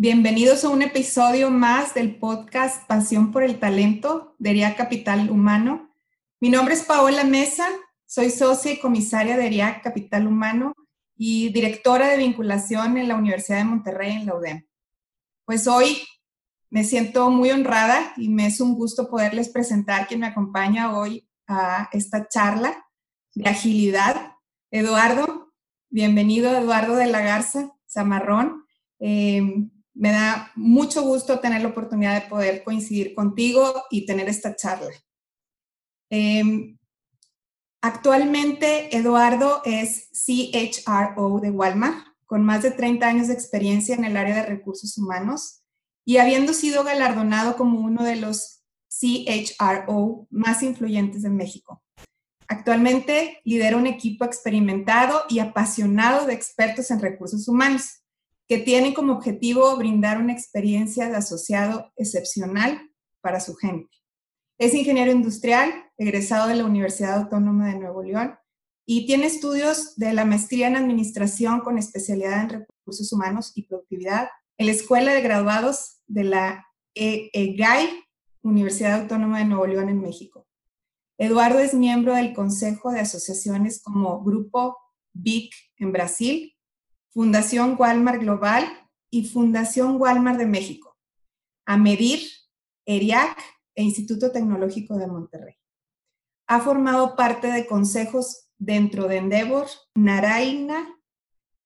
bienvenidos a un episodio más del podcast Pasión por el Talento de ERIA Capital Humano. Mi nombre es Paola Mesa, soy socia y comisaria de ERIA Capital Humano y directora de vinculación en la Universidad de Monterrey en la UDEM. Pues hoy me siento muy honrada y me es un gusto poderles presentar quien me acompaña hoy a esta charla de agilidad. Eduardo, bienvenido Eduardo de la Garza Zamarrón. Eh, me da mucho gusto tener la oportunidad de poder coincidir contigo y tener esta charla. Eh, actualmente, Eduardo es CHRO de Walmart, con más de 30 años de experiencia en el área de recursos humanos y habiendo sido galardonado como uno de los CHRO más influyentes de México. Actualmente lidera un equipo experimentado y apasionado de expertos en recursos humanos que tienen como objetivo brindar una experiencia de asociado excepcional para su gente. Es ingeniero industrial, egresado de la Universidad Autónoma de Nuevo León y tiene estudios de la maestría en administración con especialidad en recursos humanos y productividad en la Escuela de Graduados de la EGAI, Universidad Autónoma de Nuevo León en México. Eduardo es miembro del Consejo de Asociaciones como Grupo BIC en Brasil Fundación Walmart Global y Fundación Walmart de México, a medir ERIAC e Instituto Tecnológico de Monterrey. Ha formado parte de consejos dentro de Endeavor, Naraina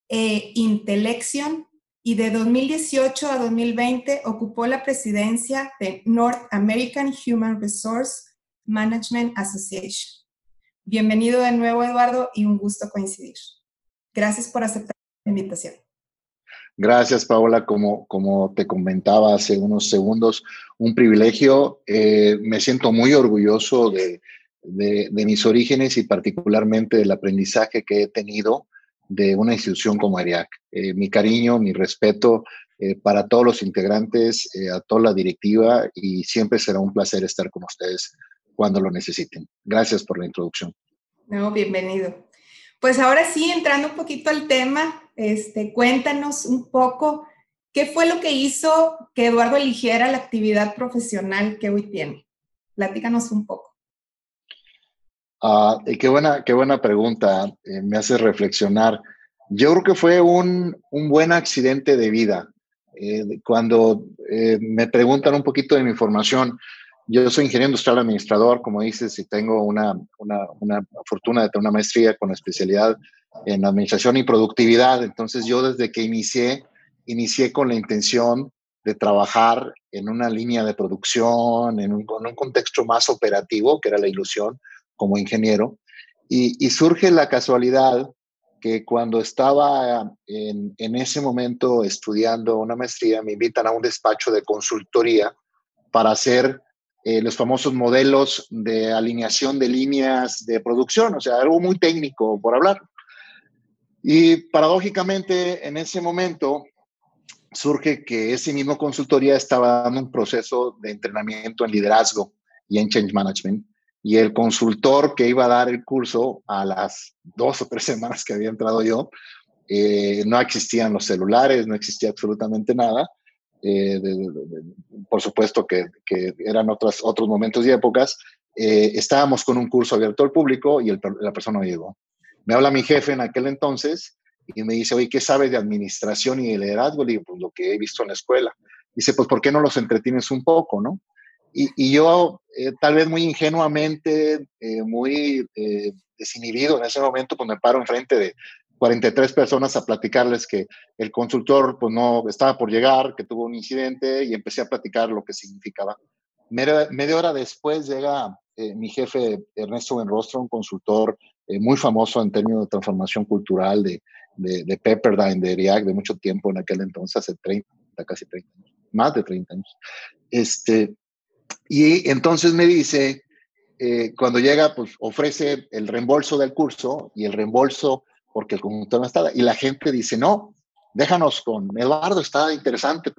e Intelection y de 2018 a 2020 ocupó la presidencia de North American Human Resource Management Association. Bienvenido de nuevo, Eduardo, y un gusto coincidir. Gracias por aceptar invitación. Gracias, Paola. Como, como te comentaba hace unos segundos, un privilegio. Eh, me siento muy orgulloso de, de, mis orígenes y particularmente del aprendizaje que he tenido de una institución como ARIAC. Eh, mi cariño, mi respeto eh, para todos los integrantes, a toda la directiva y siempre será un placer estar con ustedes cuando lo necesiten. Gracias por la introducción. No, bienvenido. Pues ahora sí, entrando un poquito al tema, este, cuéntanos un poco qué fue lo que hizo que Eduardo eligiera la actividad profesional que hoy tiene. Platícanos un poco. Ah, qué, buena, qué buena pregunta, eh, me hace reflexionar. Yo creo que fue un, un buen accidente de vida. Eh, cuando eh, me preguntan un poquito de mi formación, yo soy ingeniero industrial administrador, como dices, y tengo una, una, una fortuna de tener una maestría con especialidad en administración y productividad. Entonces yo desde que inicié, inicié con la intención de trabajar en una línea de producción, en un, un contexto más operativo, que era la ilusión como ingeniero. Y, y surge la casualidad que cuando estaba en, en, ese momento estudiando una maestría, me invitan a un despacho de consultoría para hacer eh, los famosos modelos de alineación de líneas de producción, o sea, algo muy técnico por hablar. Y paradójicamente, en ese momento surge que ese mismo consultoría estaba dando un proceso de entrenamiento en liderazgo y en change management. Y el consultor que iba a dar el curso a las dos o tres semanas que había entrado yo, eh, no existían los celulares, no existía absolutamente nada. Eh, por supuesto que, eran otros, momentos y épocas. Eh, estábamos con un curso abierto al público y la persona no llegó. Me habla mi jefe en aquel entonces y me dice, oye, ¿qué sabes de administración y de liderazgo? Le digo, pues lo que he visto en la escuela. Dice, pues ¿por qué no los entretienes un poco, no? Y, yo, eh, tal vez muy ingenuamente, muy desinhibido en ese momento, pues me paro enfrente de 43 personas a platicarles que el consultor pues no estaba por llegar, que tuvo un incidente y empecé a platicar lo que significaba. Media, media hora después llega mi jefe Ernesto Benrostro, un consultor eh, muy famoso en términos de transformación cultural de, de, Pepperdine, de React, de mucho tiempo en aquel entonces, hace 30, casi 30 años. más de 30 años. Este, y entonces me dice, eh, cuando llega, pues ofrece el reembolso del curso y el reembolso porque el conjunto no estaba. Y la gente dice, no, déjanos con Eduardo, está interesante.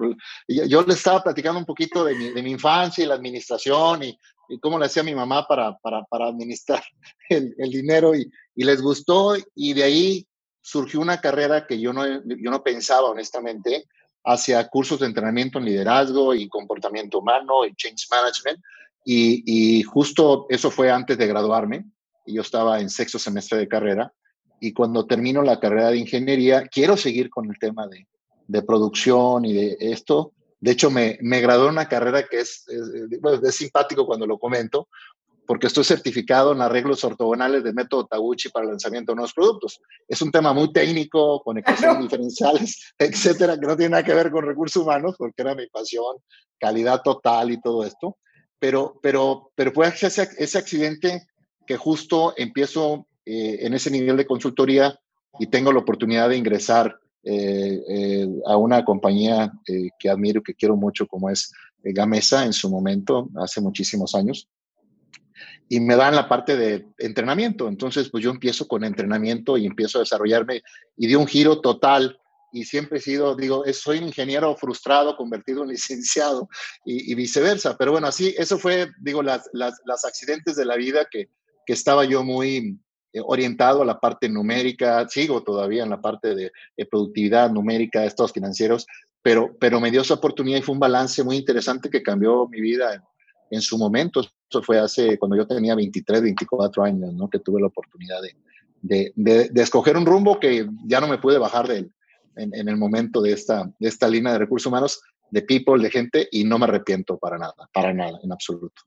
Yo, le estaba platicando un poquito de mi, de mi infancia y la administración y, y, cómo le hacía mi mamá para, para, para administrar el, el dinero y, y, les gustó y de ahí surgió una carrera que yo no, yo no pensaba honestamente hacia cursos de entrenamiento en liderazgo y comportamiento humano y change management. Y, y justo eso fue antes de graduarme. Y yo estaba en sexto semestre de carrera y cuando termino la carrera de ingeniería, quiero seguir con el tema de, de producción y de esto. De hecho, me, me gradué en una carrera que es, es, es, simpático cuando lo comento, porque estoy certificado en arreglos ortogonales de método Taguchi para lanzamiento de nuevos productos. Es un tema muy técnico, con ecuaciones diferenciales, etcétera, que no tiene nada que ver con recursos humanos, porque era mi pasión, calidad total y todo esto. Pero, pero, pero fue ese, ese accidente que justo empiezo eh, en ese nivel de consultoría y tengo la oportunidad de ingresar eh, eh, a una compañía eh, que admiro, que quiero mucho, como es eh, Gamesa en su momento, hace muchísimos años. Y me dan la parte de entrenamiento. Entonces, pues yo empiezo con entrenamiento y empiezo a desarrollarme y di un giro total y siempre he sido, digo, soy un ingeniero frustrado convertido en licenciado y, y, viceversa. Pero bueno, así, eso fue, digo, las, las, las accidentes de la vida que, que estaba yo muy, orientado a la parte numérica, sigo todavía en la parte de, de productividad numérica, estados financieros, pero, pero me dio esa oportunidad y fue un balance muy interesante que cambió mi vida en, en su momento. Eso fue hace cuando yo tenía 23, 24 años, ¿no? que tuve la oportunidad de, de, de, de, escoger un rumbo que ya no me pude bajar de él en, en, el momento de esta, de esta línea de recursos humanos, de people, de gente, y no me arrepiento para nada, para nada, en absoluto.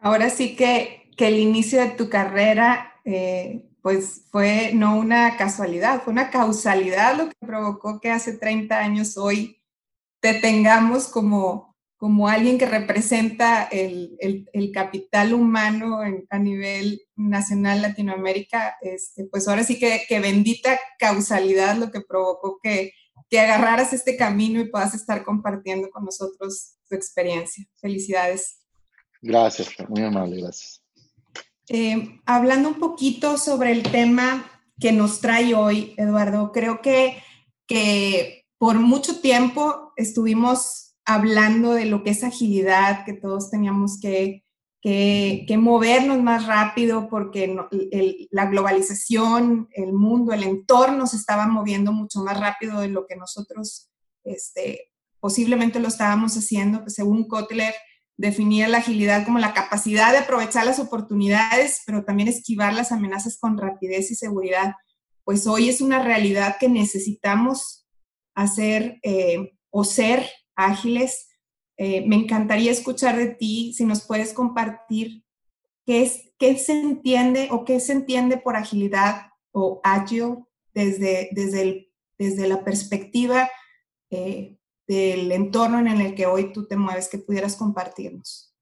Ahora sí que, que el inicio de tu carrera eh, pues fue no una casualidad, fue una causalidad lo que provocó que hace 30 años hoy te tengamos como, como alguien que representa el, el, capital humano en, a nivel nacional Latinoamérica, este, pues ahora sí que, que, bendita causalidad lo que provocó que, que agarraras este camino y puedas estar compartiendo con nosotros tu experiencia. Felicidades. Gracias, muy amable, gracias. Eh, hablando un poquito sobre el tema que nos trae hoy, Eduardo, creo que, que por mucho tiempo estuvimos hablando de lo que es agilidad, que todos teníamos que, que, movernos más rápido porque la globalización, el mundo, el entorno se estaba moviendo mucho más rápido de lo que nosotros este, posiblemente lo estábamos haciendo, pues según Kotler, definía la agilidad como la capacidad de aprovechar las oportunidades, pero también esquivar las amenazas con rapidez y seguridad. Pues hoy es una realidad que necesitamos hacer eh, o ser ágiles. Eh, me encantaría escuchar de ti si nos puedes compartir qué, es, qué se entiende o qué se entiende por agilidad o agile desde, desde, el, desde la perspectiva eh, del entorno en el que hoy tú te mueves, que pudieras compartirnos.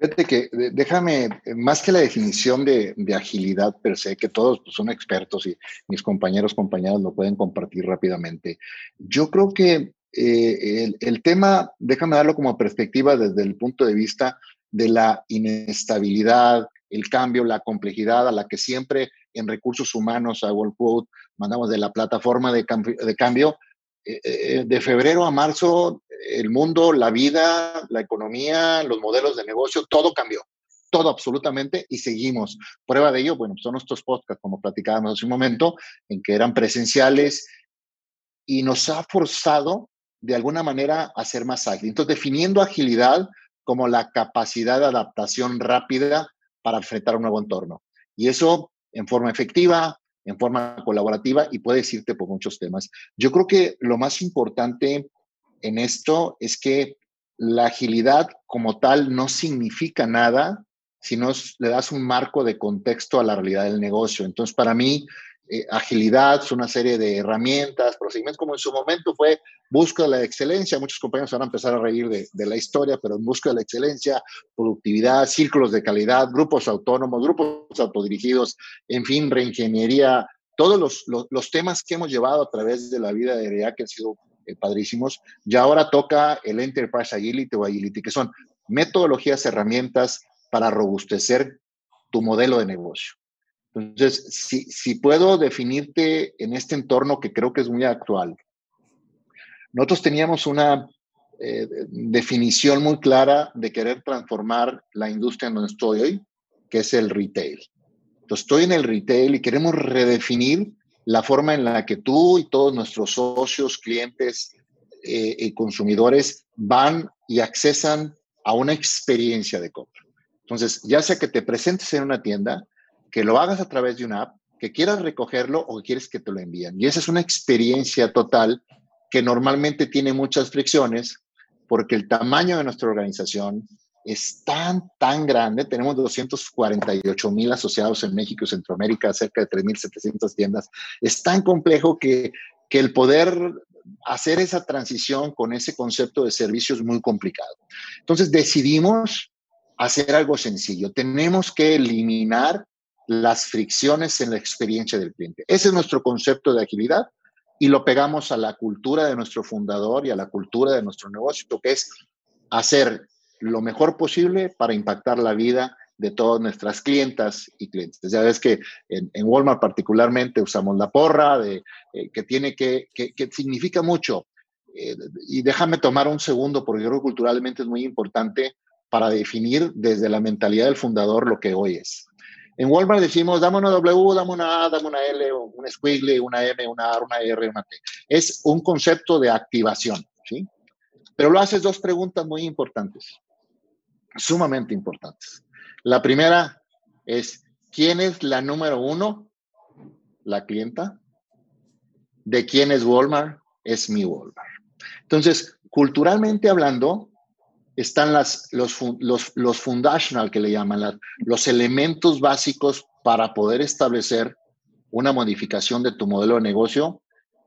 Fíjate que déjame, más que la definición de, agilidad per se, que todos pues, son expertos y mis compañeros, compañeras lo pueden compartir rápidamente. Yo creo que eh, el, tema, déjame darlo como perspectiva desde el punto de vista de la inestabilidad, el cambio, la complejidad a la que siempre en recursos humanos a World Quote mandamos de la plataforma de cambio, de cambio eh, eh, de febrero a marzo, el mundo, la vida, la economía, los modelos de negocio, todo cambió, todo absolutamente, y seguimos. Prueba de ello, bueno, son nuestros podcasts, como platicábamos hace un momento, en que eran presenciales y nos ha forzado de alguna manera a ser más ágil. Entonces, definiendo agilidad como la capacidad de adaptación rápida para enfrentar un nuevo entorno. Y eso en forma efectiva, en forma colaborativa y puedes irte por muchos temas. Yo creo que lo más importante en esto es que la agilidad como tal no significa nada si no le das un marco de contexto a la realidad del negocio. Entonces, para mí, eh, agilidad una serie de herramientas, procedimientos, como en su momento fue búsqueda de la excelencia. Muchos compañeros van a empezar a reír de, la historia, pero en búsqueda de la excelencia, productividad, círculos de calidad, grupos autónomos, grupos autodirigidos, en fin, reingeniería, todos los, temas que hemos llevado a través de la vida de REA que han sido eh, padrísimos. Y ahora toca el Enterprise Agility o Agility, que son metodologías, herramientas para robustecer tu modelo de negocio. Entonces, si, si puedo definirte en este entorno que creo que es muy actual, nosotros teníamos una eh, definición muy clara de querer transformar la industria en donde estoy hoy, que es el retail. Entonces, estoy en el retail y queremos redefinir la forma en la que tú y todos nuestros socios, clientes eh, y consumidores van y accesan a una experiencia de compra. Entonces, ya sea que te presentes en una tienda, que lo hagas a través de una app, que quieras recogerlo o que quieres que te lo envíen. Y esa es una experiencia total que normalmente tiene muchas fricciones porque el tamaño de nuestra organización es tan, tan grande. Tenemos 248 mil asociados en México y Centroamérica, cerca de 3.700 tiendas. Es tan complejo que, que el poder hacer esa transición con ese concepto de servicio es muy complicado. Entonces decidimos hacer algo sencillo. Tenemos que eliminar las fricciones en la experiencia del cliente. Ese es nuestro concepto de agilidad y lo pegamos a la cultura de nuestro fundador y a la cultura de nuestro negocio, que es hacer lo mejor posible para impactar la vida de todas nuestras clientas y clientes. Ya ves que en, Walmart particularmente usamos la porra, de, eh, que tiene que, que, significa mucho. Eh, y déjame tomar un segundo, porque yo creo que culturalmente es muy importante para definir desde la mentalidad del fundador lo que hoy es. En Walmart decimos, dame una W, dame una A, dame una L, un squiggle, una M, una A, una R, una T. Es un concepto de activación, ¿sí? Pero lo haces dos preguntas muy importantes, sumamente importantes. La primera es, ¿quién es la número uno? La clienta. ¿De quién es Walmart? Es mi Walmart. Entonces, culturalmente hablando, están las, los, los, los fundational que le llaman, los elementos básicos para poder establecer una modificación de tu modelo de negocio,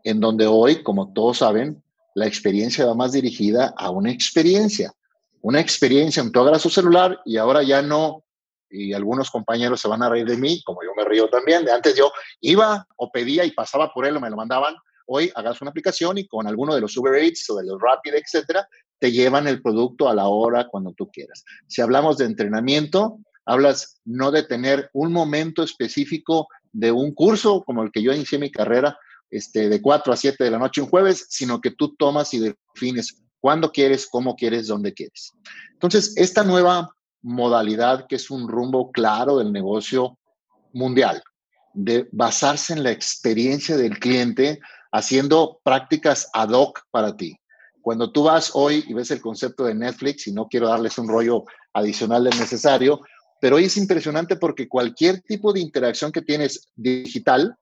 en donde hoy, como todos saben, la experiencia va más dirigida a una experiencia. Una experiencia, en tu agarras su celular y ahora ya no, y algunos compañeros se van a reír de mí, como yo me río también, de antes yo iba o pedía y pasaba por él o me lo mandaban, hoy hagas una aplicación y con alguno de los Uber Eats o de los Rapid, etcétera, te llevan el producto a la hora cuando tú quieras. Si hablamos de entrenamiento, hablas no de tener un momento específico de un curso como el que yo inicié mi carrera, este, de 4 a 7 de la noche un jueves, sino que tú tomas y defines cuándo quieres, cómo quieres, dónde quieres. Entonces, esta nueva modalidad, que es un rumbo claro del negocio mundial, de basarse en la experiencia del cliente, haciendo prácticas ad hoc para ti. Cuando tú vas hoy y ves el concepto de Netflix, y no quiero darles un rollo adicional del necesario, pero hoy es impresionante porque cualquier tipo de interacción que tienes digital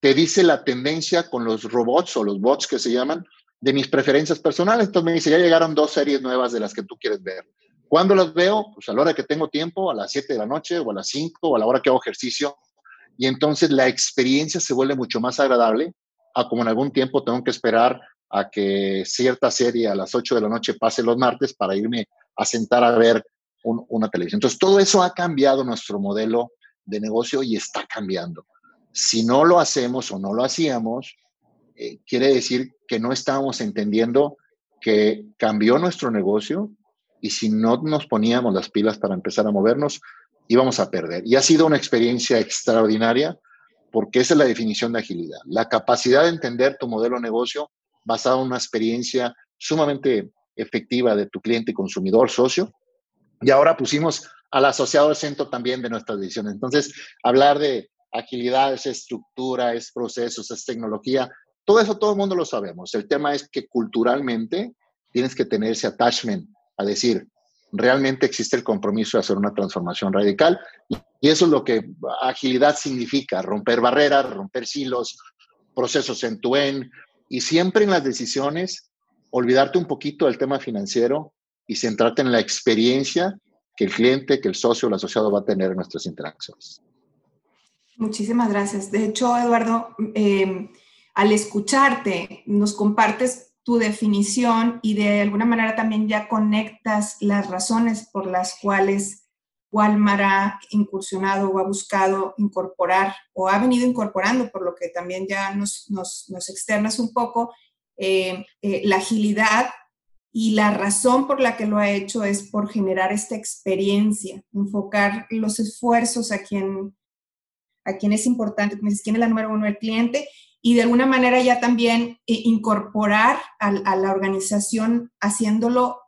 te dice la tendencia con los robots o los bots que se llaman de mis preferencias personales. Entonces me dice, ya llegaron dos series nuevas de las que tú quieres ver. ¿Cuándo las veo? Pues a la hora que tengo tiempo, a las 7 de la noche o a las 5 o a la hora que hago ejercicio. Y entonces la experiencia se vuelve mucho más agradable a como en algún tiempo tengo que esperar a que cierta serie a las 8 de la noche pase los martes para irme a sentar a ver una televisión. Entonces, todo eso ha cambiado nuestro modelo de negocio y está cambiando. Si no lo hacemos o no lo hacíamos, eh, quiere decir que no estábamos entendiendo que cambió nuestro negocio y si no nos poníamos las pilas para empezar a movernos, íbamos a perder. Y ha sido una experiencia extraordinaria porque esa es la definición de agilidad, la capacidad de entender tu modelo de negocio basado en una experiencia sumamente efectiva de tu cliente, consumidor, socio. Y ahora pusimos al asociado al centro también de nuestras decisiones. Entonces, hablar de agilidad es estructura, es procesos, es tecnología. Todo eso todo el mundo lo sabemos. El tema es que culturalmente tienes que tener ese attachment a decir, realmente existe el compromiso de hacer una transformación radical. Y eso es lo que agilidad significa, romper barreras, romper silos, procesos en tu en y siempre en las decisiones, olvidarte un poquito del tema financiero y centrarte en la experiencia que el cliente, que el socio o el asociado va a tener en nuestras interacciones. Muchísimas gracias. De hecho, Eduardo, em, al escucharte, nos compartes tu definición y de alguna manera también ya conectas las razones por las cuales Walmart ha incursionado o ha buscado incorporar o ha venido incorporando, por lo que también ya nos, nos, externas un poco, eh, eh, la agilidad y la razón por la que lo ha hecho es por generar esta experiencia, enfocar los esfuerzos a quien, a quien es importante, quién es la número uno del cliente y de alguna manera ya también incorporar a, la organización haciéndolo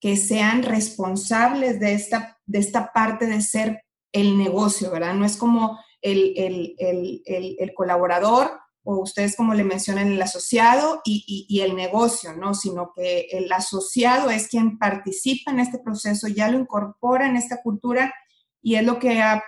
que sean responsables de esta, de esta parte de ser el negocio, ¿verdad? No es como el, el, colaborador o ustedes como le mencionan el asociado y, y, el negocio, ¿no? Sino que el asociado es quien participa en este proceso, ya lo incorpora en esta cultura y es lo que ha,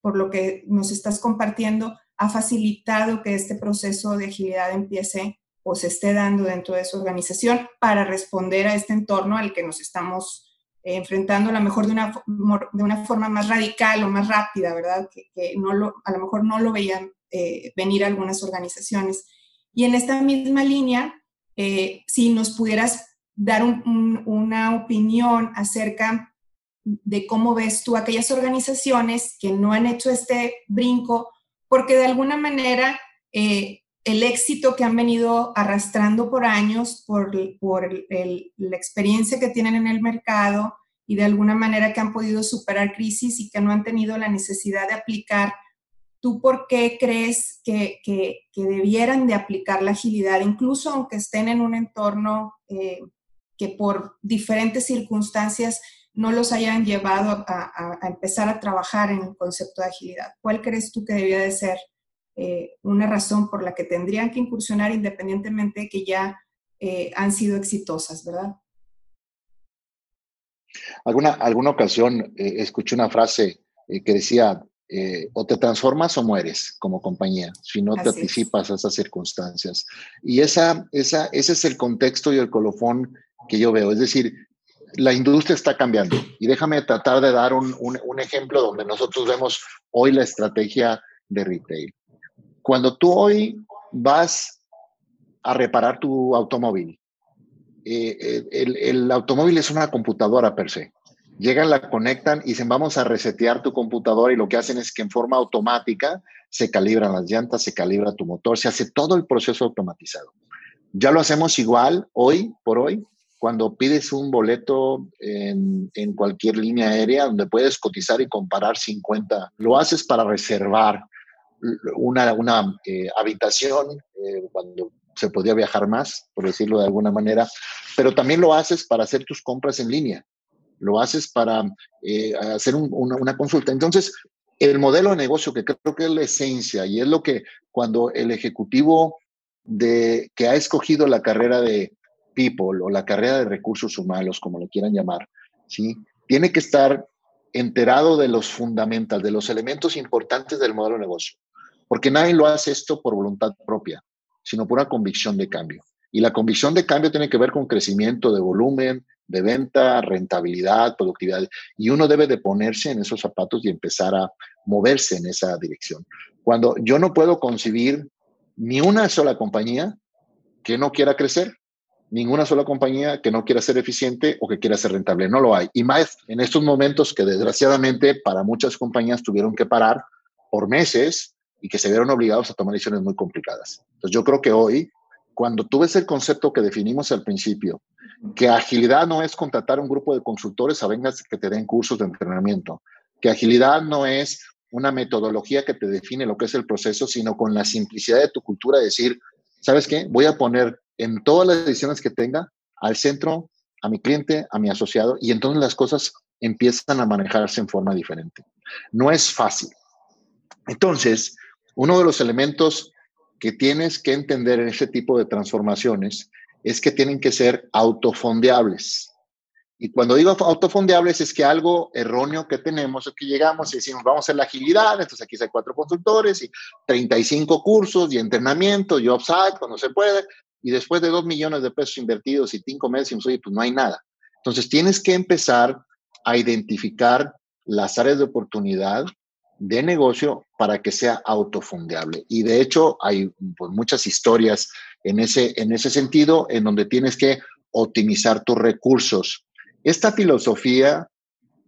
por lo que nos estás compartiendo, ha facilitado que este proceso de agilidad empiece o se esté dando dentro de su organización para responder a este entorno al que nos estamos eh, enfrentando a lo mejor de una, de una forma más radical o más rápida, ¿verdad? Que, no lo, a lo mejor no lo veían eh, venir algunas organizaciones. Y en esta misma línea, eh, si nos pudieras dar una opinión acerca de cómo ves tú aquellas organizaciones que no han hecho este brinco, porque de alguna manera el éxito que han venido arrastrando por años, por, la experiencia que tienen en el mercado y de alguna manera que han podido superar crisis y que no han tenido la necesidad de aplicar. ¿Tú por qué crees que, que, debieran de aplicar la agilidad, incluso aunque estén en un entorno eh, que por diferentes circunstancias no los hayan llevado a, a empezar a trabajar en el concepto de agilidad? ¿Cuál crees tú que debía de ser eh, una razón por la que tendrían que incursionar independientemente de que ya eh, han sido exitosas, ¿verdad? Alguna, alguna ocasión eh, escuché una frase que decía, o te transformas o mueres como compañía, si no te anticipas a esas circunstancias. Y esa, esa, ese es el contexto y el colofón que yo veo. Es decir, la industria está cambiando. Y déjame tratar de dar un, un ejemplo donde nosotros vemos hoy la estrategia de retail. Cuando tú hoy vas a reparar tu automóvil, eh, eh, el, automóvil es una computadora per se. Llegan, la conectan y dicen, vamos a resetear tu computadora y lo que hacen es que en forma automática se calibran las llantas, se calibra tu motor, se hace todo el proceso automatizado. Ya lo hacemos igual hoy por hoy, cuando pides un boleto en, en cualquier línea aérea donde puedes cotizar y comparar 50, lo haces para reservar una, una eh, habitación eh, cuando se podía viajar más, por decirlo de alguna manera, pero también lo haces para hacer tus compras en línea, lo haces para eh, hacer una, consulta. Entonces, el modelo de negocio, que creo que es la esencia y es lo que cuando el ejecutivo de, que ha escogido la carrera de people o la carrera de recursos humanos, como lo quieran llamar, ¿sí? tiene que estar enterado de los fundamentales, de los elementos importantes del modelo de negocio. Porque nadie lo hace esto por voluntad propia, sino por una convicción de cambio. Y la convicción de cambio tiene que ver con crecimiento de volumen, de venta, rentabilidad, productividad. Y uno debe de ponerse en esos zapatos y empezar a moverse en esa dirección. Cuando yo no puedo concebir ni una sola compañía que no quiera crecer, ninguna sola compañía que no quiera ser eficiente o que quiera ser rentable. No lo hay. Y más en estos momentos que desgraciadamente para muchas compañías tuvieron que parar por meses y que se vieron obligados a tomar decisiones muy complicadas. Entonces yo creo que hoy, cuando tú ves el concepto que definimos al principio, que agilidad no es contratar un grupo de consultores a vengas que te den cursos de entrenamiento, que agilidad no es una metodología que te define lo que es el proceso, sino con la simplicidad de tu cultura decir, ¿sabes qué? Voy a poner en todas las decisiones que tenga al centro a mi cliente, a mi asociado, y entonces las cosas empiezan a manejarse en forma diferente. No es fácil. Entonces, uno de los elementos que tienes que entender en este tipo de transformaciones es que tienen que ser autofondeables. Y cuando digo autofondeables es que algo erróneo que tenemos es que llegamos y decimos, vamos a hacer la agilidad, entonces aquí hay cuatro consultores y 35 cursos y entrenamiento y offsite cuando se puede, y después de dos millones de pesos invertidos y cinco meses, oye, pues no hay nada. Entonces tienes que empezar a identificar las áreas de oportunidad de negocio para que sea autofundeable. Y de hecho hay pues, muchas historias en ese, en ese sentido, en donde tienes que optimizar tus recursos. Esta filosofía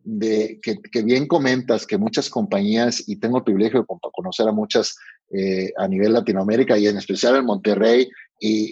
de que, bien comentas que muchas compañías, y tengo el privilegio de conocer a muchas eh, a nivel Latinoamérica y en especial en Monterrey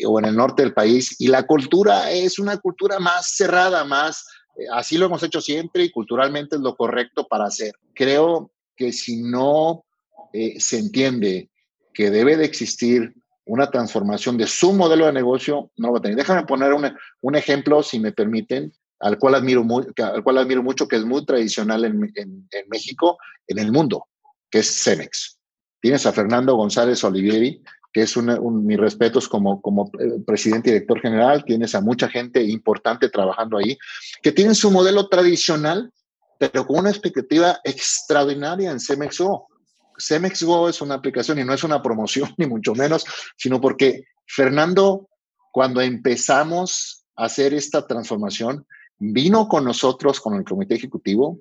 o en el norte del país. Y la cultura es una cultura más cerrada, más, eh, así lo hemos hecho siempre y culturalmente es lo correcto para hacer. Creo que si no eh, se entiende que debe de existir una transformación de su modelo de negocio, no va a tener. Déjame poner un ejemplo, si me permiten, al cual, admiro muy, al cual admiro mucho, que es muy tradicional en, en, en México, en el mundo, que es Cemex. Tienes a Fernando González Olivieri, que es un, mis respetos como, como eh, presidente y director general. Tienes a mucha gente importante trabajando ahí, que tienen su modelo tradicional, pero con una expectativa extraordinaria en Cemex Go. Cemex Go es una aplicación y no es una promoción, ni mucho menos, sino porque Fernando, cuando empezamos a hacer esta transformación, vino con nosotros, con el comité ejecutivo,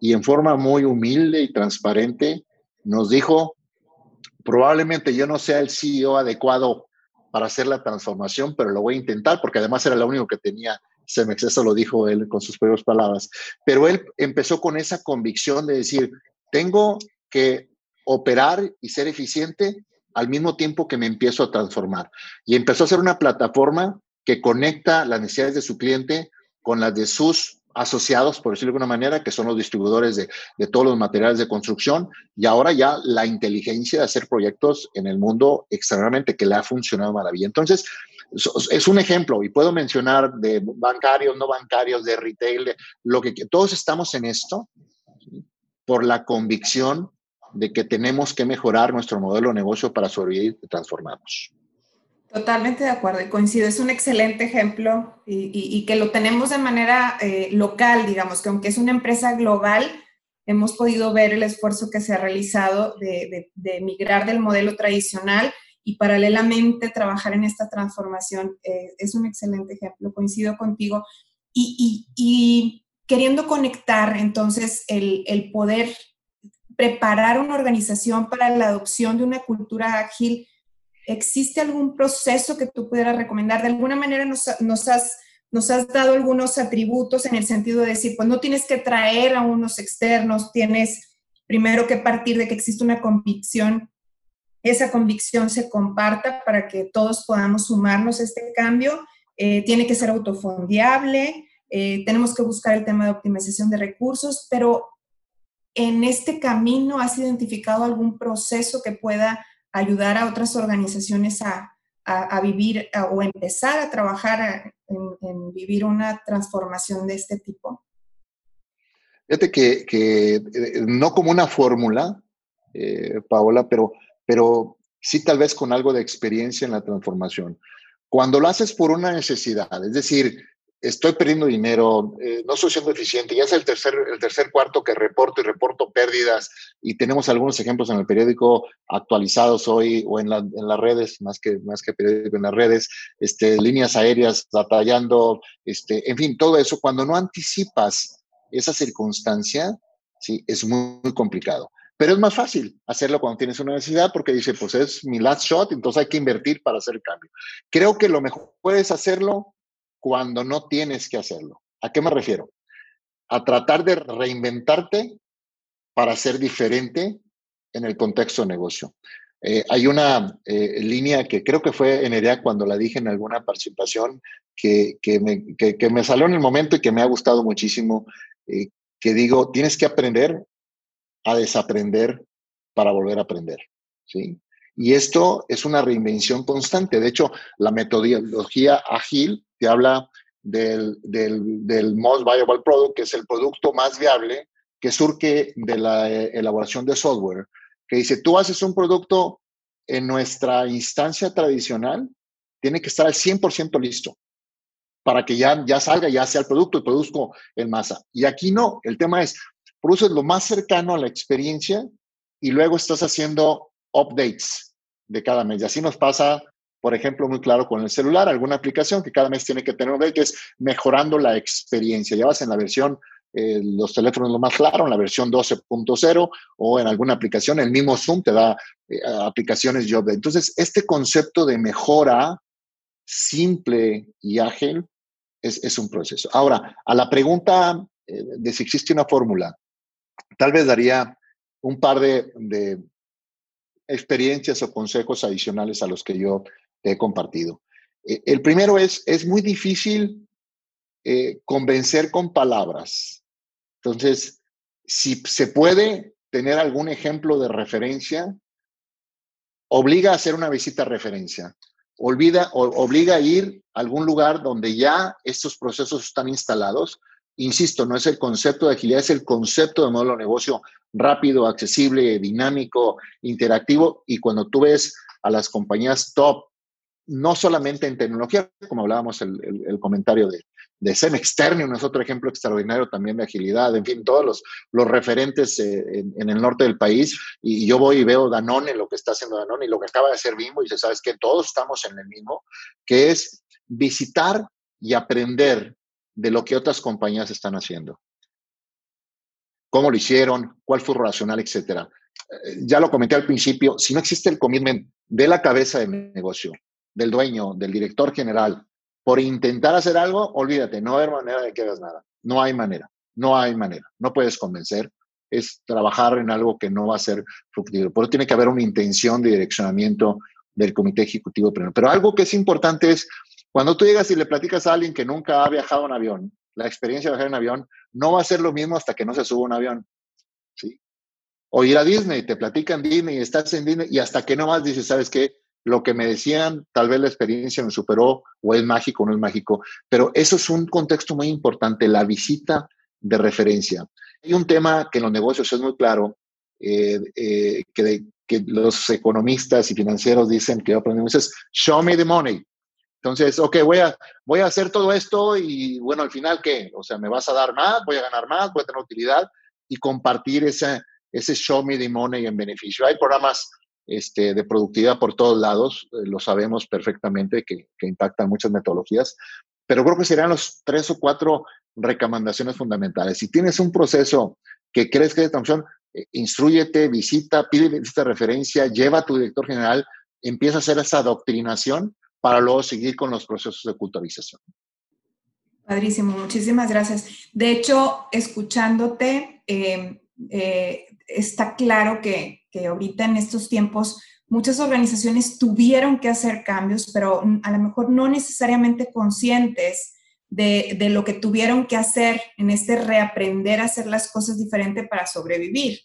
y en forma muy humilde y transparente nos dijo, probablemente yo no sea el CEO adecuado para hacer la transformación, pero lo voy a intentar porque además era lo único que tenía Cemex, eso lo dijo él con sus propias palabras. Pero él empezó con esa convicción de decir, tengo que operar y ser eficiente al mismo tiempo que me empiezo a transformar. Y empezó a ser una plataforma que conecta las necesidades de su cliente con las de sus asociados, por decirlo de alguna manera, que son los distribuidores de, todos los materiales de construcción, y ahora ya la inteligencia de hacer proyectos en el mundo extremadamente que le ha funcionado maravilla. Entonces, es un ejemplo, y puedo mencionar de bancarios, no bancarios, de retail, lo que todos estamos en esto por la convicción de que tenemos que mejorar nuestro modelo de negocio para sobrevivir y transformarnos. Totalmente de acuerdo y coincido. Es un excelente ejemplo y, que lo tenemos de manera eh, local, digamos, que aunque es una empresa global, hemos podido ver el esfuerzo que se ha realizado de, migrar del modelo tradicional y paralelamente trabajar en esta transformación. Eh, es un excelente ejemplo, coincido contigo. Y, queriendo conectar entonces el, poder preparar una organización para la adopción de una cultura ágil ¿Existe algún proceso que tú pudieras recomendar? De alguna manera nos, has, nos has dado algunos atributos en el sentido de decir, pues no tienes que traer a unos externos, tienes primero que partir de que existe una convicción, esa convicción se comparta para que todos podamos sumarnos a este cambio, eh, tiene que ser autofondeable, eh, tenemos que buscar el tema de optimización de recursos, pero en este camino has identificado algún proceso que pueda ayudar a otras organizaciones a, vivir o empezar a trabajar en, vivir una transformación de este tipo? Fíjate que, eh, no como una fórmula, Paola, pero, pero sí tal vez con algo de experiencia en la transformación. Cuando lo haces por una necesidad, es decir, estoy perdiendo dinero, eh, no estoy siendo eficiente, ya es el tercer, el tercer cuarto que reporto y reporto pérdidas y tenemos algunos ejemplos en el periódico actualizados hoy o en, las redes, más que, más que periódico en las redes, este, líneas aéreas batallando, este, en fin, todo eso, cuando no anticipas esa circunstancia, sí, es muy complicado. Pero es más fácil hacerlo cuando tienes una necesidad porque dice, pues es mi last shot, entonces hay que invertir para hacer el cambio. Creo que lo mejor puedes hacerlo cuando no tienes que hacerlo. ¿A qué me refiero? A tratar de reinventarte para ser diferente en el contexto de negocio. Eh, hay una eh, línea que creo que fue en idea cuando la dije en alguna participación que, me, que, me, salió en el momento y que me ha gustado muchísimo, eh, que digo, tienes que aprender a desaprender para volver a aprender. ¿sí? Y esto es una reinvención constante. De hecho, la metodología ágil te habla del, del, most viable product, que es el producto más viable que surge de la eh, elaboración de software, que dice, tú haces un producto en nuestra instancia tradicional, tiene que estar al 100% listo para que ya, ya salga, ya sea el producto y produzco en masa. Y aquí no, el tema es, produces lo más cercano a la experiencia y luego estás haciendo updates de cada mes. Y así nos pasa, por ejemplo, muy claro con el celular, alguna aplicación que cada mes tiene que tener un update, que es mejorando la experiencia. Ya vas en la versión, eh, los teléfonos lo más claro, en la versión 12.0 o en alguna aplicación, el mismo Zoom te da eh, aplicaciones de update. Entonces, este concepto de mejora simple y ágil es, es un proceso. Ahora, a la pregunta eh, de si existe una fórmula, tal vez daría un par de, experiencias o consejos adicionales a los que yo he compartido. Eh, el primero es, es muy difícil eh, convencer con palabras. Entonces, si se puede tener algún ejemplo de referencia, obliga a hacer una visita referencia. Olvida, obliga a ir a algún lugar donde ya estos procesos están instalados. Insisto, no es el concepto de agilidad, es el concepto de modelo de negocio rápido, accesible, dinámico, interactivo. Y cuando tú ves a las compañías top, no solamente en tecnología, como hablábamos el, el comentario de, de SEM Externio, es otro ejemplo extraordinario también de agilidad, en fin, todos los, los referentes eh, en, el norte del país. Y yo voy y veo Danone, lo que está haciendo Danone y lo que acaba de hacer Bimbo, y dice, ¿sabes que Todos estamos en el mismo, que es visitar y aprender de lo que otras compañías están haciendo. Cómo lo hicieron, cuál fue su racional, etcétera. Eh, ya lo comenté al principio, si no existe el commitment de la cabeza del negocio, del dueño, del director general, por intentar hacer algo, olvídate, no hay manera de que hagas nada. No hay manera, no hay manera. No puedes convencer. Es trabajar en algo que no va a ser fructífero. Por eso tiene que haber una intención de direccionamiento del comité ejecutivo. Pero algo que es importante es, cuando tú llegas y le platicas a alguien que nunca ha viajado en avión, la experiencia de viajar en avión no va a ser lo mismo hasta que no se suba un avión. ¿sí? O ir a Disney, te platican Disney, estás en Disney y hasta que no más dices, ¿sabes qué? lo que me decían, tal vez la experiencia me superó, o es mágico o no es mágico, pero eso es un contexto muy importante, la visita de referencia. Hay un tema que en los negocios es muy claro, eh, eh, que, los economistas y financieros dicen que aprendemos es show me the money. Entonces, ok, voy a, voy a hacer todo esto y bueno, al final, ¿qué? O sea, me vas a dar más, voy a ganar más, voy a tener utilidad y compartir ese, ese show me the money en beneficio. Hay programas este, de productividad por todos lados, eh, lo sabemos perfectamente que, impactan muchas metodologías, pero creo que serían los tres o cuatro recomendaciones fundamentales. Si tienes un proceso que crees que es de transformación, eh, instruyete, visita, pide esta referencia, lleva a tu director general, empieza a hacer esa adoctrinación para luego seguir con los procesos de culturalización. Padrísimo, muchísimas gracias. De hecho, escuchándote, eh, está claro que, que ahorita en estos tiempos muchas organizaciones tuvieron que hacer cambios, pero a lo mejor no necesariamente conscientes de, de, lo que tuvieron que hacer en este reaprender a hacer las cosas diferente para sobrevivir.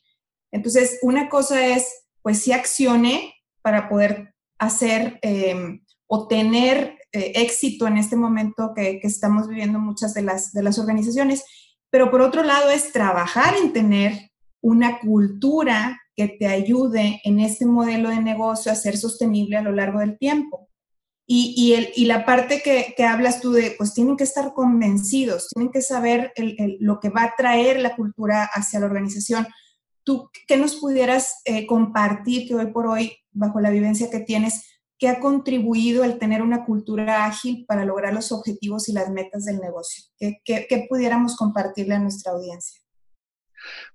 Entonces, una cosa es, pues sí accione para poder hacer eh, o tener eh, éxito en este momento que, estamos viviendo muchas de las, de las organizaciones, pero por otro lado es trabajar en tener una cultura que te ayude en este modelo de negocio a ser sostenible a lo largo del tiempo. Y, y, el, y la parte que, hablas tú de, pues tienen que estar convencidos, tienen que saber lo que va a traer la cultura hacia la organización. ¿Tú qué nos pudieras eh, compartir que hoy por hoy, bajo la vivencia que tienes, ha contribuido el tener una cultura ágil para lograr los objetivos y las metas del negocio? ¿Qué, qué, qué pudiéramos compartirle a nuestra audiencia?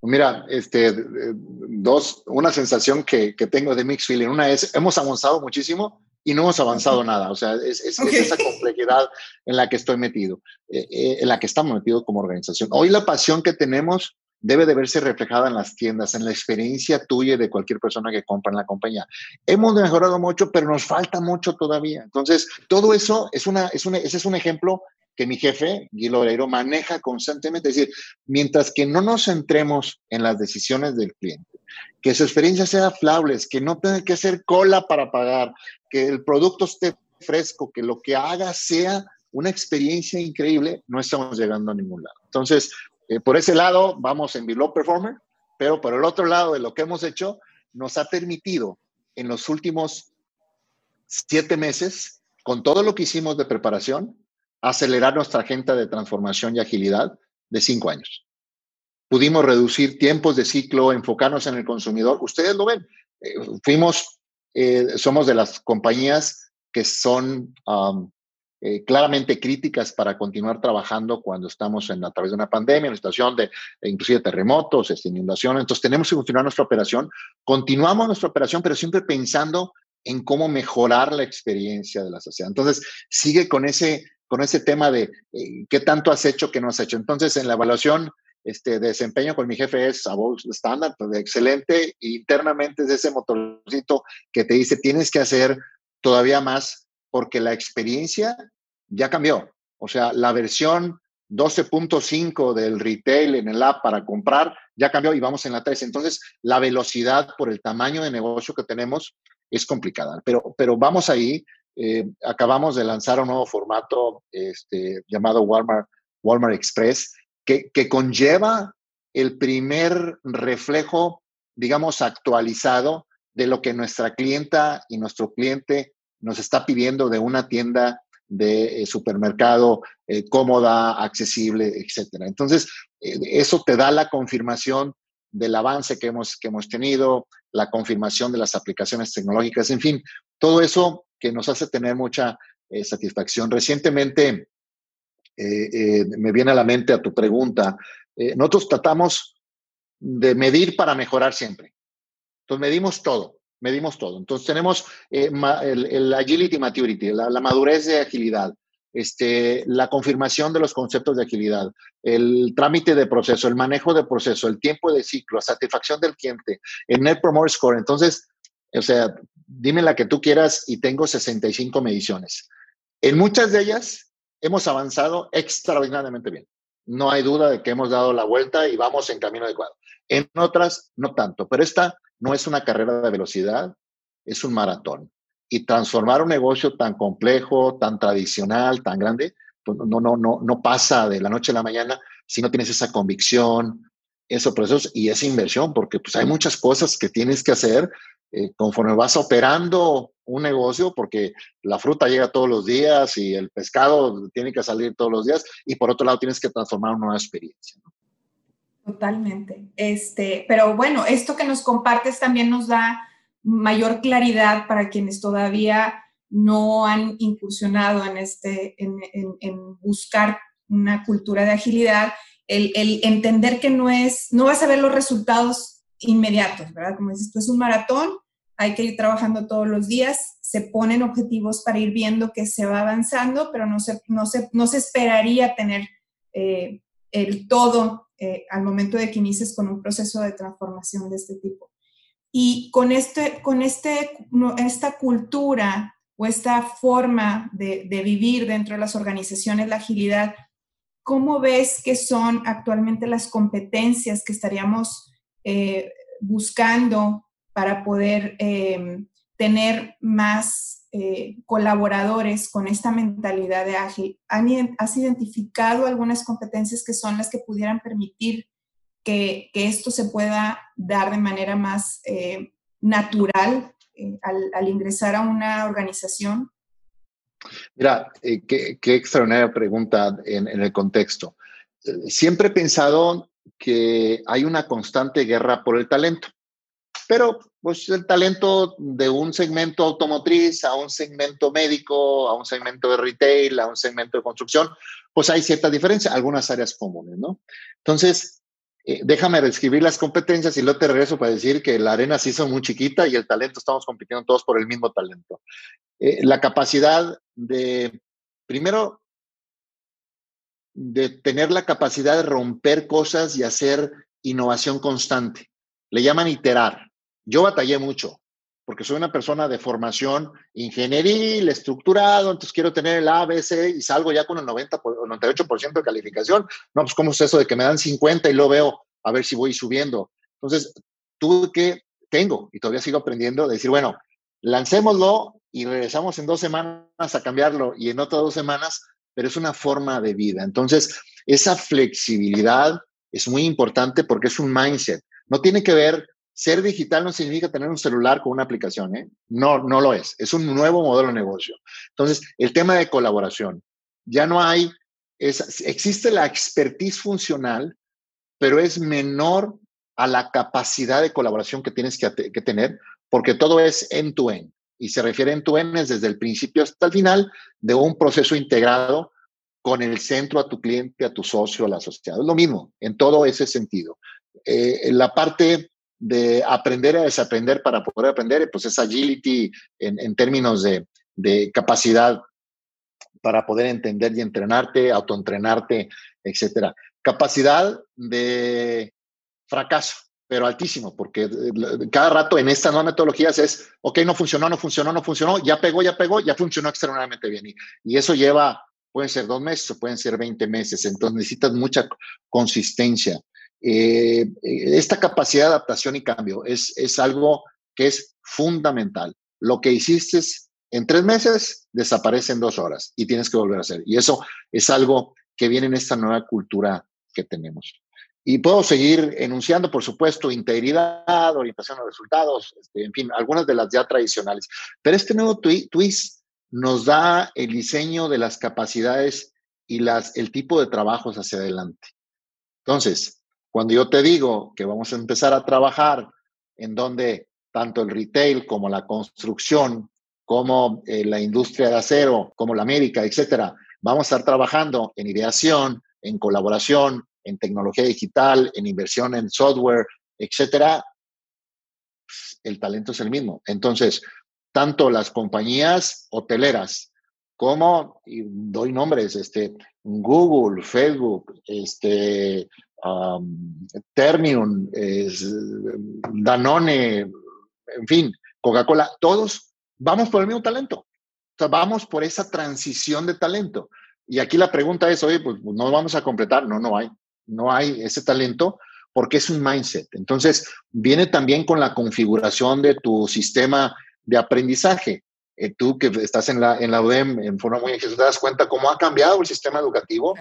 Mira, este, dos, una sensación que, que, tengo de mixed feeling. Una es, hemos avanzado muchísimo y no hemos avanzado nada. O sea, es, es, esa complejidad en la que estoy metido, eh, eh, en la que estamos metidos como organización. Hoy la pasión que tenemos debe de verse reflejada en las tiendas, en la experiencia tuya de cualquier persona que compra en la compañía. Hemos mejorado mucho, pero nos falta mucho todavía. Entonces, todo eso es una, es una, es un ejemplo que mi jefe, Guido Oreiro, maneja constantemente. Es decir, mientras que no nos centremos en las decisiones del cliente, que su experiencia sea flawless, que no tenga que hacer cola para pagar, que el producto esté fresco, que lo que haga sea una experiencia increíble, no estamos llegando a ningún lado. Entonces, eh, por ese lado, vamos en Below Performer, pero por el otro lado de lo que hemos hecho, nos ha permitido en los últimos siete meses, con todo lo que hicimos de preparación, acelerar nuestra agenda de transformación y agilidad de cinco años. Pudimos reducir tiempos de ciclo, enfocarnos en el consumidor. Ustedes lo ven. Eh, fuimos, eh, somos de las compañías que son um, eh, claramente críticas para continuar trabajando cuando estamos en, a través de una pandemia, una situación de inclusive terremotos, este, inundaciones. Entonces tenemos que continuar nuestra operación. Continuamos nuestra operación, pero siempre pensando en cómo mejorar la experiencia de la sociedad. Entonces, sigue con ese con ese tema de eh, qué tanto has hecho, qué no has hecho. Entonces, en la evaluación este desempeño con mi jefe es estándar, excelente. internamente es ese motorcito que te dice tienes que hacer todavía más porque la experiencia ya cambió. O sea, la versión 12.5 del retail en el app para comprar ya cambió y vamos en la 3. Entonces, la velocidad por el tamaño de negocio que tenemos es complicada. Pero, pero vamos ahí. Eh, acabamos de lanzar un nuevo formato este, llamado Walmart, Walmart Express, que, que conlleva el primer reflejo, digamos, actualizado de lo que nuestra clienta y nuestro cliente nos está pidiendo de una tienda de eh, supermercado eh, cómoda, accesible, etcétera. Entonces, eh, eso te da la confirmación del avance que hemos, que hemos tenido, la confirmación de las aplicaciones tecnológicas, en fin, todo eso que nos hace tener mucha satisfacción. Recientemente, me viene a la mente a tu pregunta, nosotros tratamos de medir para mejorar siempre. Entonces, medimos todo medimos todo. Entonces tenemos eh, el, agility maturity, la, madurez de agilidad, este, la confirmación de los conceptos de agilidad, el trámite de proceso, el manejo de proceso, el tiempo de ciclo, la satisfacción del cliente, el Net Promoter Score. Entonces, o sea, dime la que tú quieras y tengo 65 mediciones. En muchas de ellas hemos avanzado extraordinariamente bien. No hay duda de que hemos dado la vuelta y vamos en camino adecuado. En otras, no tanto, pero esta no es una carrera de velocidad, es un maratón. Y transformar un negocio tan complejo, tan tradicional, tan grande, pues no, no, no, no pasa de la noche a la mañana si no tienes esa convicción, esos procesos y esa inversión, porque pues hay muchas cosas que tienes que hacer eh, conforme vas operando un negocio, porque la fruta llega todos los días y el pescado tiene que salir todos los días, y por otro lado tienes que transformar una nueva experiencia. Totalmente. Este, pero bueno, esto que nos compartes también nos da mayor claridad para quienes todavía no han incursionado en, este, en, buscar una cultura de agilidad, el, entender que no es, no vas a ver los resultados inmediatos, ¿verdad? Como dices, esto es un maratón, hay que ir trabajando todos los días, se ponen objetivos para ir viendo que se va avanzando, pero no se, no se, no se esperaría tener eh, el todo eh, al momento de que inicies con un proceso de transformación de este tipo. Y con, este, con este, esta cultura o esta forma de, vivir dentro de las organizaciones, la agilidad, ¿cómo ves que son actualmente las competencias que estaríamos eh, buscando para poder eh, tener más eh, colaboradores con esta mentalidad de ágil, ¿has identificado algunas competencias que son las que pudieran permitir que, esto se pueda dar de manera más eh, natural eh, al, ingresar a una organización? Mira, qué, extraordinaria pregunta en el contexto. Siempre he pensado que hay una constante guerra por el talento pero pues el talento de un segmento automotriz a un segmento médico, a un segmento de retail, a un segmento de construcción, pues hay cierta diferencia, algunas áreas comunes, ¿no? Entonces, eh, déjame describir las competencias y luego te regreso para decir que la arena sí son muy chiquita y el talento estamos compitiendo todos por el mismo talento. Eh, la capacidad de, primero, de tener la capacidad de romper cosas y hacer innovación constante. Le llaman iterar. Yo batallé mucho, porque soy una persona de formación ingenieril, estructurado, entonces quiero tener el ABC y salgo ya con el 90, 98% de calificación. No, pues ¿cómo es eso de que me dan 50 y lo veo a ver si voy subiendo? Entonces, tuve que, tengo, y todavía sigo aprendiendo, de decir, bueno, lancémoslo y regresamos en dos semanas a cambiarlo y en otras dos semanas, pero es una forma de vida. Entonces, esa flexibilidad es muy importante porque es un mindset. No tiene que ver ser digital no significa tener un celular con una aplicación, ¿eh? No, no lo es. Es un nuevo modelo de negocio. Entonces, el tema de colaboración. Ya no hay, existe la expertise funcional, pero es menor a la capacidad de colaboración que tienes que, tener, porque todo es end-to-end. y se refiere end-to-end desde el principio hasta el final de un proceso integrado con el centro a tu cliente, a tu socio, al asociado. Es lo mismo en todo ese sentido. Eh, la parte de aprender a desaprender para poder aprender, pues es agility en, términos de, capacidad para poder entender y entrenarte, autoentrenarte, etcétera. capacidad de fracaso, pero altísimo, porque eh, cada rato en estas nuevas metodologías es, ok, no funcionó, no funcionó, no funcionó, ya pegó, ya pegó, ya funcionó extremadamente bien. Y, y eso lleva, pueden ser dos meses o pueden ser 20 meses, entonces necesitas mucha consistencia. Eh, esta capacidad de adaptación y cambio es, es algo que es fundamental. Lo que hiciste en tres meses desaparece en dos horas y tienes que volver a hacer. Y eso es algo que viene en esta nueva cultura que tenemos. Y puedo seguir enunciando, por supuesto, integridad, orientación a resultados, este, en fin, algunas de las ya tradicionales. Pero este nuevo twist nos da el diseño de las capacidades y las, el tipo de trabajos hacia adelante. Entonces, cuando yo te digo que vamos a empezar a trabajar en donde tanto el retail como la construcción, como eh, la industria de acero, como la América, etcétera, vamos a estar trabajando en ideación, en colaboración, en tecnología digital, en inversión en software, etcétera, el talento es el mismo. Entonces, tanto las compañías hoteleras como, y doy nombres, este, Google, Facebook, este, Termium, Danone, en fin, Coca-Cola, todos vamos por el mismo talento. O sea, vamos por esa transición de talento. Y aquí la pregunta es, oye, pues, pues no vamos a completar. No, no hay. No hay ese talento porque es un mindset. Entonces, viene también con la configuración de tu sistema de aprendizaje. Eh, tú que estás en la, en la UDEM en forma muy te das cuenta cómo ha cambiado el sistema educativo,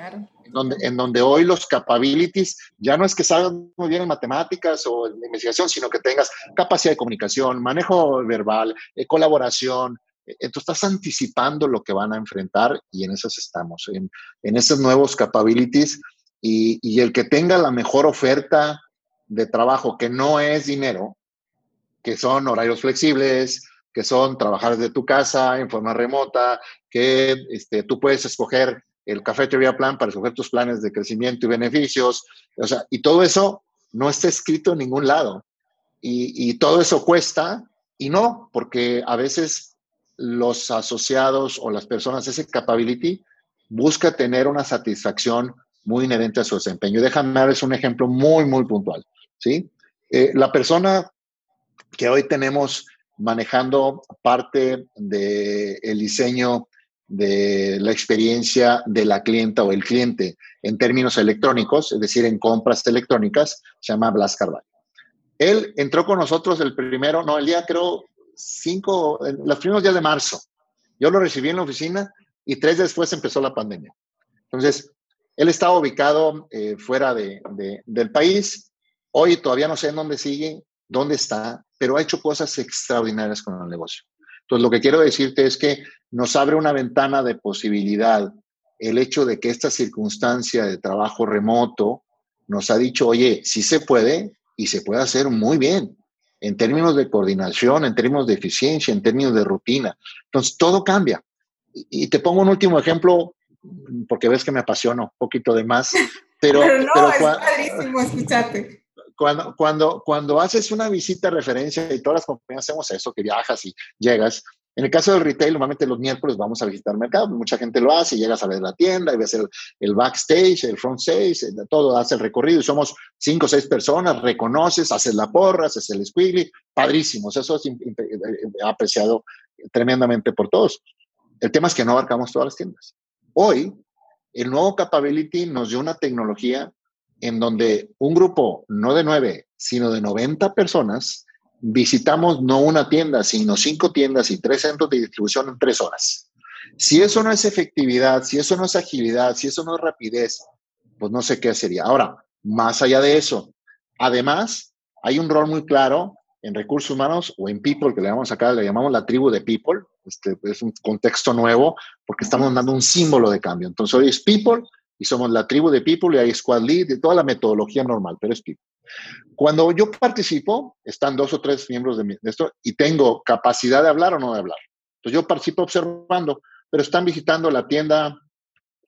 en, donde, en donde hoy los capabilities ya no es que salgas muy bien en matemáticas o en investigación, sino que tengas capacidad de comunicación, manejo verbal, eh, colaboración. Entonces eh, estás anticipando lo que van a enfrentar y en esos estamos, en, en esos nuevos capabilities y, y el que tenga la mejor oferta de trabajo que no es dinero, que son horarios flexibles, que son trabajar desde tu casa en forma remota, que este, tú puedes escoger el cafetería plan para escoger tus planes de crecimiento y beneficios, o sea, y todo eso no está escrito en ningún lado. Y, y todo eso cuesta, y no, porque a veces los asociados o las personas, ese capability, busca tener una satisfacción muy inherente a su desempeño. Déjame darles un ejemplo muy, muy puntual. ¿sí? Eh, la persona que hoy tenemos manejando parte del diseño de la experiencia de la clienta o el cliente en términos electrónicos, es decir, en compras electrónicas, se llama Blas Carvalho. Él entró con nosotros el primero, no, el día creo cinco, los primeros días de marzo. Yo lo recibí en la oficina y tres días después empezó la pandemia. Entonces, él estaba ubicado eh, fuera de, del país. Hoy todavía no sé en dónde sigue, dónde está, pero ha hecho cosas extraordinarias con el negocio. Entonces, lo que quiero decirte es que nos abre una ventana de posibilidad el hecho de que esta circunstancia de trabajo remoto nos ha dicho, oye, sí se puede y se puede hacer muy bien en términos de coordinación, en términos de eficiencia, en términos de rutina. Entonces, todo cambia. Y te pongo un último ejemplo, porque ves que me apasiona un poquito de más, pero... pero no, es escucharte cuando, cuando, cuando haces una visita de referencia, y todas las compañías hacemos eso, que viajas y llegas, en el caso del retail, normalmente los miércoles vamos a visitar el mercado, mucha gente lo hace, llegas a ver la tienda y ves el, el backstage, el front stage, todo, hace el recorrido y somos cinco o seis personas, reconoces, haces la porra, haces el squiggly, padrísimos, eso es apreciado tremendamente por todos. El tema es que no abarcamos todas las tiendas. Hoy, el nuevo Capability nos dio una tecnología en donde un grupo, no de nueve, sino de 90 personas, visitamos no una tienda, sino cinco tiendas y tres centros de distribución en tres horas. Si eso no es efectividad, si eso no es agilidad, si eso no es rapidez, pues no sé qué sería. Ahora, más allá de eso, además, hay un rol muy claro en recursos humanos o en people, que le llamamos acá, le llamamos la tribu de people. Este es un contexto nuevo porque estamos dando un símbolo de cambio. Entonces, hoy es people, y somos la tribu de People y hay Squad Lead, de toda la metodología normal, pero es People. Cuando yo participo, están dos o tres miembros de, esto y tengo capacidad de hablar o no de hablar. Entonces yo participo observando, pero están visitando la tienda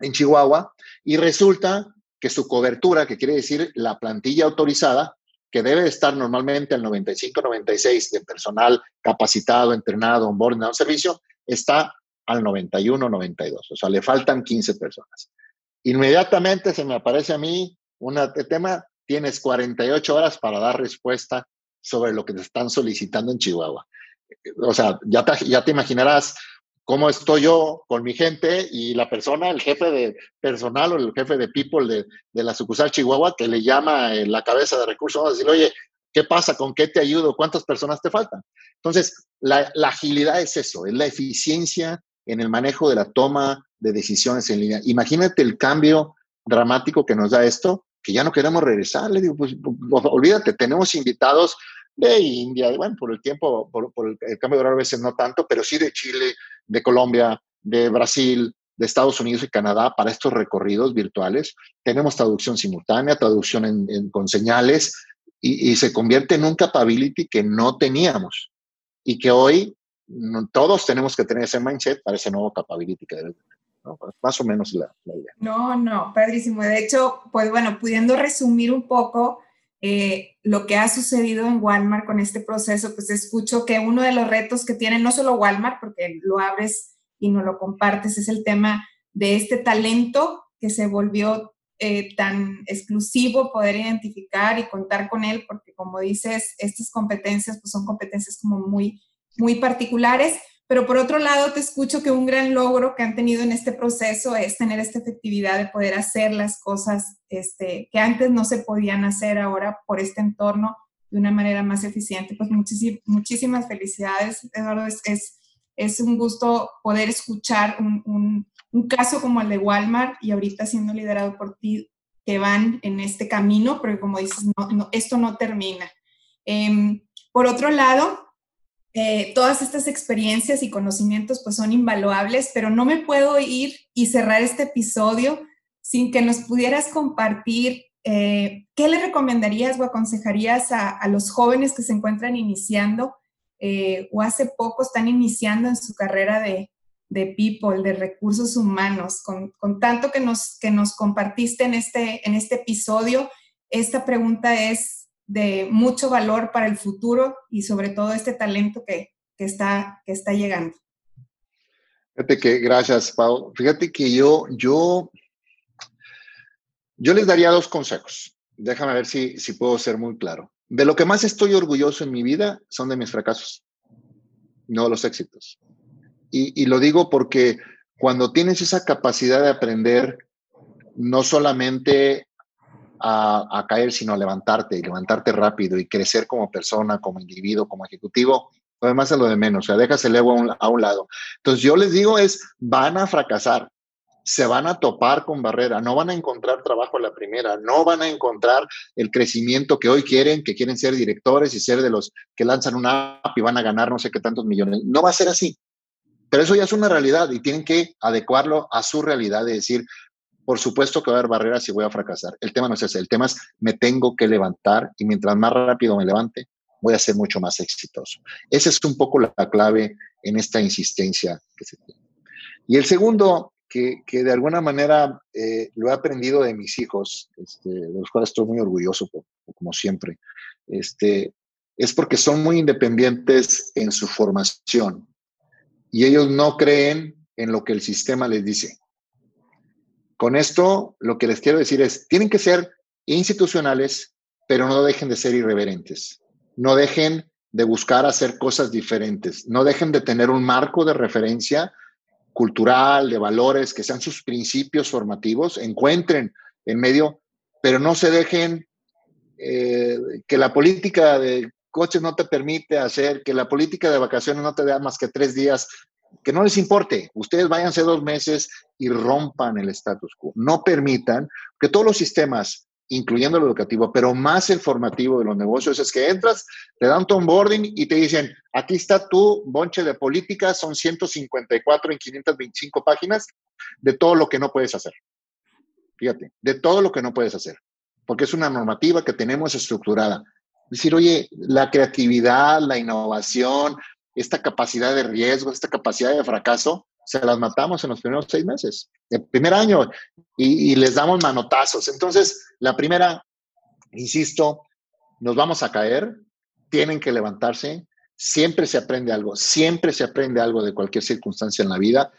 en Chihuahua y resulta que su cobertura, que quiere decir la plantilla autorizada, que debe estar normalmente al 95-96 de personal capacitado, entrenado, onboarding, un servicio, está al 91-92. O sea, le faltan 15 personas. Inmediatamente se me aparece a mí un tema, tienes 48 horas para dar respuesta sobre lo que te están solicitando en Chihuahua. O sea, ya ya te imaginarás cómo estoy yo con mi gente y la persona, el jefe de personal o el jefe de people de, de la sucursal Chihuahua que le llama en la cabeza de recursos, vamos a decirle, oye, ¿qué pasa? ¿Con qué te ayudo? ¿Cuántas personas te faltan? Entonces, la, la agilidad es eso, es la eficiencia en el manejo de la toma de decisiones en línea. Imagínate el cambio dramático que nos da esto, que ya no queremos regresar. Le digo, pues, pues olvídate, tenemos invitados de India, bueno, por el tiempo, por, el, cambio de horario a veces no tanto, pero sí de Chile, de Colombia, de Brasil, de Estados Unidos y Canadá para estos recorridos virtuales. Tenemos traducción simultánea, traducción en, con señales y, se convierte en un capability que no teníamos y que hoy todos tenemos que tener ese mindset para ese nuevo capability tener. Más o menos la, la idea. No, no, padrísimo. De hecho, pues bueno, pudiendo resumir un poco, eh, lo que ha sucedido en Walmart con este proceso, pues escucho que uno de los retos que tiene no solo Walmart, porque lo abres y no lo compartes, es el tema de este talento que se volvió eh, tan exclusivo poder identificar y contar con él, porque como dices, estas competencias pues son competencias como muy, muy particulares, pero por otro lado, te escucho que un gran logro que han tenido en este proceso es tener esta efectividad de poder hacer las cosas este, que antes no se podían hacer ahora por este entorno de una manera más eficiente. Pues muchísimas felicidades, Eduardo. Es, un gusto poder escuchar un, caso como el de Walmart y ahorita siendo liderado por ti, que van en este camino, porque como dices, esto no termina. Em, por otro lado, eh, todas estas experiencias y conocimientos pues son invaluables, pero no me puedo ir y cerrar este episodio sin que nos pudieras compartir eh, qué le recomendarías o aconsejarías a, los jóvenes que se encuentran iniciando eh, o hace poco están iniciando en su carrera de, people, de recursos humanos, con, tanto que nos, que nos compartiste en este, en este episodio. Esta pregunta es, de mucho valor para el futuro y sobre todo este talento que, está, que está llegando. Fíjate que, gracias, Pau. Fíjate que yo, yo, yo les daría dos consejos. Déjame ver si, si puedo ser muy claro. De lo que más estoy orgulloso en mi vida son de mis fracasos, no los éxitos. Y, y lo digo porque cuando tienes esa capacidad de aprender, no solamente a, caer, sino a levantarte y levantarte rápido y crecer como persona, como individuo, como ejecutivo. Además es lo de menos, o sea, dejas el ego a un, lado. Entonces yo les digo es, van a fracasar, se van a topar con barrera, no van a encontrar trabajo a la primera, no van a encontrar el crecimiento que hoy quieren, que quieren ser directores y ser de los que lanzan una app y van a ganar no sé qué tantos millones. No va a ser así. Pero eso ya es una realidad y tienen que adecuarlo a su realidad de decir, por supuesto que va a haber barreras y voy a fracasar. El tema no es ese, el tema es me tengo que levantar y mientras más rápido me levante, voy a ser mucho más exitoso. Esa es un poco la clave en esta insistencia que se tiene. Y el segundo, que, que de alguna manera eh, lo he aprendido de mis hijos, este, de los cuales estoy muy orgulloso, como siempre, este, es porque son muy independientes en su formación y ellos no creen en lo que el sistema les dice. Con esto, lo que les quiero decir es, tienen que ser institucionales, pero no dejen de ser irreverentes. No dejen de buscar hacer cosas diferentes. No dejen de tener un marco de referencia cultural, de valores, que sean sus principios formativos. Encuentren en medio, pero no se dejen eh, que la política de coches no te permite hacer, que la política de vacaciones no te da más que tres días que no les importe, ustedes váyanse dos meses y rompan el status quo. No permitan que todos los sistemas, incluyendo el educativo, pero más el formativo de los negocios, es que entras, te dan tu onboarding y te dicen, aquí está tu bonche de política, son 154 en 525 páginas de todo lo que no puedes hacer. Fíjate, de todo lo que no puedes hacer, porque es una normativa que tenemos estructurada. Decir, oye, la creatividad, la innovación, esta capacidad de riesgo, esta capacidad de fracaso, se las matamos en los primeros seis meses, el primer año, y, les damos manotazos. Entonces, la primera, insisto, nos vamos a caer, tienen que levantarse, siempre se aprende algo, siempre se aprende algo de cualquier circunstancia en la vida.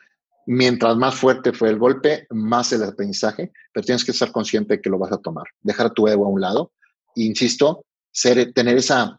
mientras más fuerte fue el golpe, más el aprendizaje, pero tienes que estar consciente de que lo vas a tomar, dejar tu ego a un lado, e insisto, ser, tener esa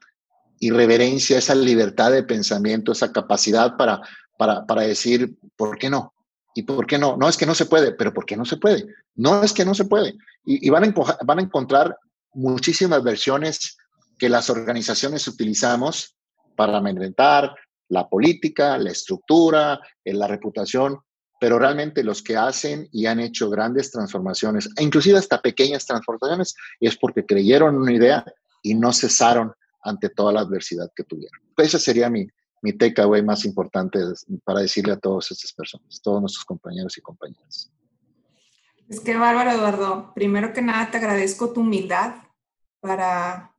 irreverencia, esa libertad de pensamiento, esa capacidad para, para, para decir, ¿por qué no? ¿Y por qué no? No es que no se puede, pero ¿por qué no se puede? No es que no se puede. Y, van, a, van a encontrar muchísimas versiones que las organizaciones utilizamos para amedrentar la política, la estructura, eh, la reputación, pero realmente los que hacen y han hecho grandes transformaciones, e inclusive hasta pequeñas transformaciones, es porque creyeron en una idea y no cesaron ante toda la adversidad que tuvieron. Esa sería mi, mi takeaway más importante para decirle a todas estas personas, todos nuestros compañeros y compañeras. Es que bárbaro, Eduardo. Primero que nada, te agradezco tu humildad para,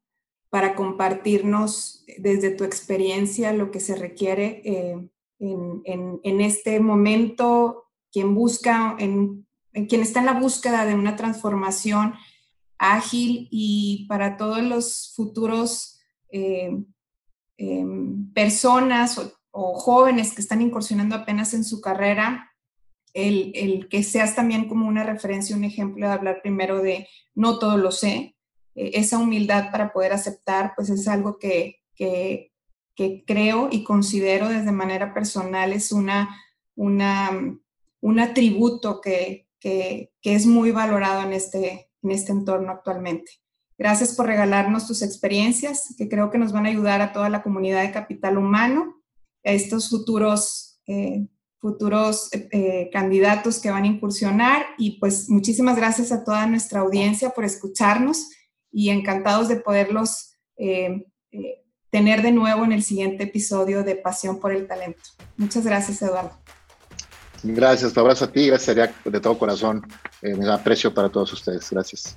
para compartirnos desde tu experiencia lo que se requiere eh, en, en, en, este momento, quien busca, en, quien está en la búsqueda de una transformación ágil y para todos los futuros eh, Em, personas o, jóvenes que están incursionando apenas en su carrera, el, que seas también como una referencia, un ejemplo de hablar primero de no todo lo sé, eh, esa humildad para poder aceptar, pues es algo que, que, creo y considero desde manera personal es una, una, un atributo que, que, es muy valorado en este, en este entorno actualmente. Gracias por regalarnos tus experiencias, que creo que nos van a ayudar a toda la comunidad de capital humano, a estos futuros, eh, futuros eh, eh, candidatos que van a incursionar. Y pues muchísimas gracias a toda nuestra audiencia por escucharnos y encantados de poderlos tener de nuevo en el siguiente episodio de Pasión por el Talento. Muchas gracias, Eduardo. Gracias, te abrazo a ti, gracias de todo corazón. me aprecio para todos ustedes. Gracias.